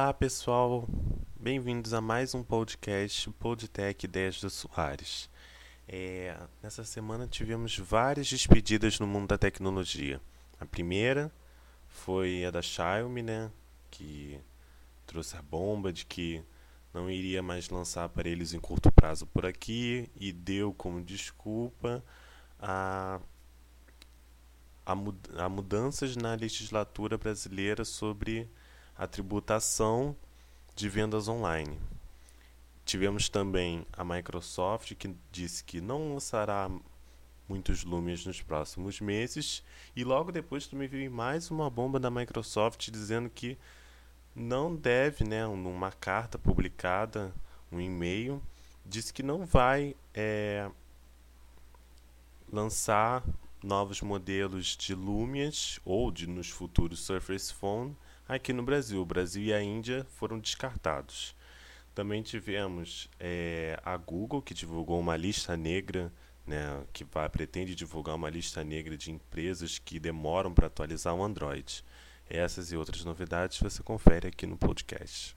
Olá pessoal, bem-vindos a mais um podcast Podtech Ideias do Soares. É, nessa semana tivemos várias despedidas no mundo da tecnologia. A primeira foi a da Xiaomi, né, que trouxe a bomba de que não iria mais lançar aparelhos em curto prazo por aqui e deu como desculpa a, a, a mudanças na legislatura brasileira sobre a tributação de vendas online. Tivemos também a Microsoft que disse que não lançará muitos Lumias nos próximos meses e logo depois também veio mais uma bomba da Microsoft dizendo que não deve, né, numa carta publicada, um e-mail, disse que não vai é, lançar novos modelos de Lumias ou de nos futuros Surface Phone aqui no Brasil. O Brasil e a Índia foram descartados. Também tivemos é, a Google, que divulgou uma lista negra, né, que vai, pretende divulgar uma lista negra de empresas que demoram para atualizar o Android. Essas e outras novidades você confere aqui no podcast.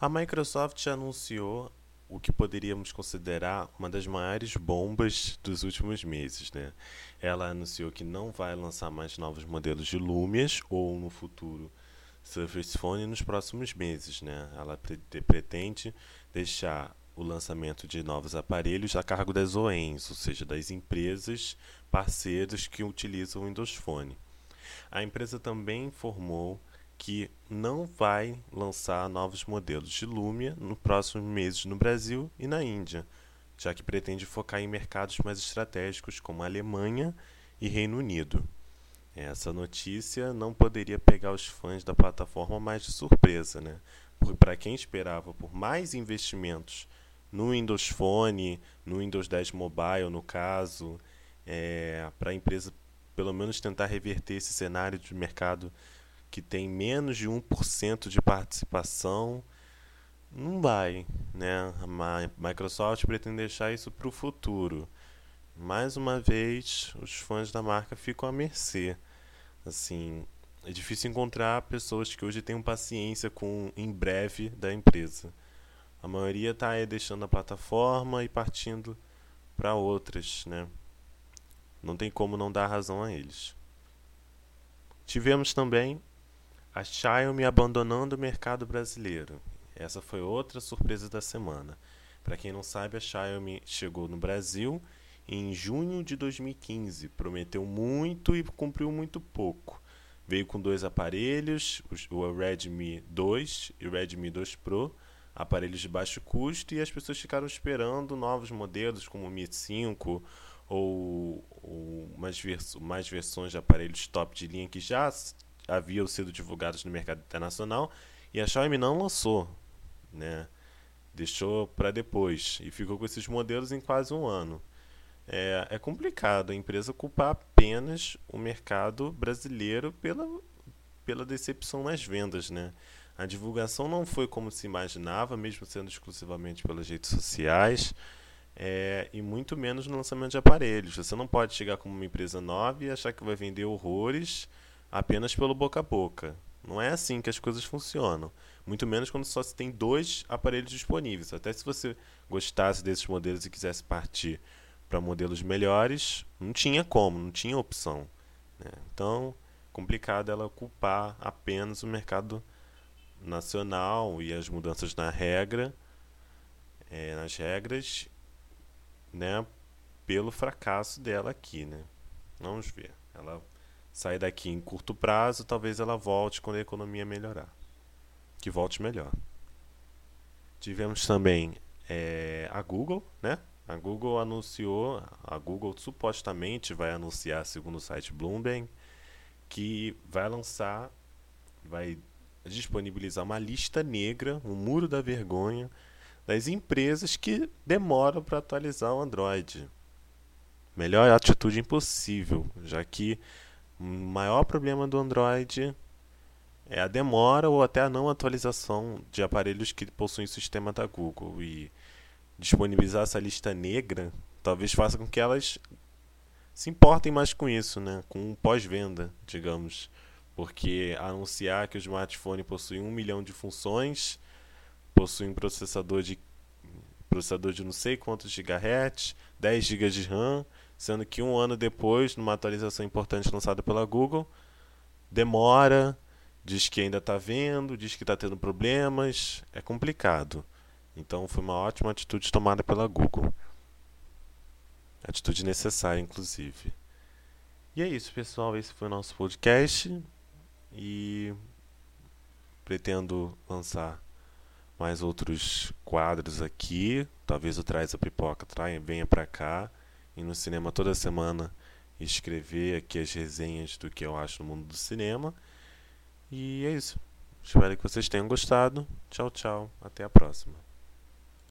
A Microsoft anunciou o que poderíamos considerar uma das maiores bombas dos últimos meses. Né? Ela anunciou que não vai lançar mais novos modelos de Lumias ou no futuro Surface Phone nos próximos meses. Né? Ela pretende deixar o lançamento de novos aparelhos a cargo das OEMs, ou seja, das empresas parceiras que utilizam o Windows Phone. A empresa também informou que não vai lançar novos modelos de Lumia no próximo meses no Brasil e na Índia, já que pretende focar em mercados mais estratégicos como Alemanha e Reino Unido. Essa notícia não poderia pegar os fãs da plataforma mais de surpresa, né? Porque para quem esperava por mais investimentos no Windows Phone, no Windows 10 Mobile, no caso, é, para a empresa pelo menos tentar reverter esse cenário de mercado que tem menos de 1% de participação, não vai. Né? A Microsoft pretende deixar isso para o futuro. Mais uma vez, os fãs da marca ficam à mercê. Assim, é difícil encontrar pessoas que hoje tenham paciência com em breve da empresa. A maioria está aí deixando a plataforma e partindo para outras, né? Não tem como não dar razão a eles. Tivemos também a Xiaomi abandonando o mercado brasileiro. Essa foi outra surpresa da semana. Para quem não sabe, a Xiaomi chegou no Brasil em junho de 2015. Prometeu muito e cumpriu muito pouco. Veio com dois aparelhos, o Redmi 2 e o Redmi 2 Pro, aparelhos de baixo custo, e as pessoas ficaram esperando novos modelos como o Mi 5 ou, ou mais, vers mais versões de aparelhos top de linha que já haviam sido divulgados no mercado internacional e a Xiaomi não lançou, né? Deixou para depois e ficou com esses modelos em quase um ano. É, é complicado a empresa culpar apenas o mercado brasileiro pela, pela decepção nas vendas, né? A divulgação não foi como se imaginava, mesmo sendo exclusivamente pelas redes sociais, é, e muito menos no lançamento de aparelhos. Você não pode chegar como uma empresa nova e achar que vai vender horrores apenas pelo boca a boca. Não é assim que as coisas funcionam. Muito menos quando só se tem dois aparelhos disponíveis. Até se você gostasse desses modelos e quisesse partir para modelos melhores, não tinha como, não tinha opção. Né? Então, complicado ela culpar apenas o mercado nacional e as mudanças na regra, é, nas regras, né, pelo fracasso dela aqui, né? Vamos ver. Ela sair daqui em curto prazo, talvez ela volte quando a economia melhorar. Que volte melhor. Tivemos também é, a Google, né? A Google anunciou, a Google supostamente vai anunciar, segundo o site Bloomberg, que vai lançar, vai disponibilizar uma lista negra, um muro da vergonha, das empresas que demoram para atualizar o Android. Melhor atitude impossível, já que o maior problema do Android é a demora ou até a não atualização de aparelhos que possuem sistema da Google. E disponibilizar essa lista negra talvez faça com que elas se importem mais com isso, né? com pós-venda, digamos. Porque anunciar que o smartphone possui um milhão de funções, possui um processador de processador de não sei quantos gigahertz, 10 GB de RAM, sendo que um ano depois, numa atualização importante lançada pela Google, demora, diz que ainda está vendo, diz que está tendo problemas, é complicado. Então foi uma ótima atitude tomada pela Google. Atitude necessária, inclusive. E é isso, pessoal. Esse foi o nosso podcast. E pretendo lançar mais outros quadros aqui. Talvez o Traz a Pipoca venha para cá. E no cinema toda semana escrever aqui as resenhas do que eu acho no mundo do cinema. E é isso. Espero que vocês tenham gostado. Tchau, tchau. Até a próxima.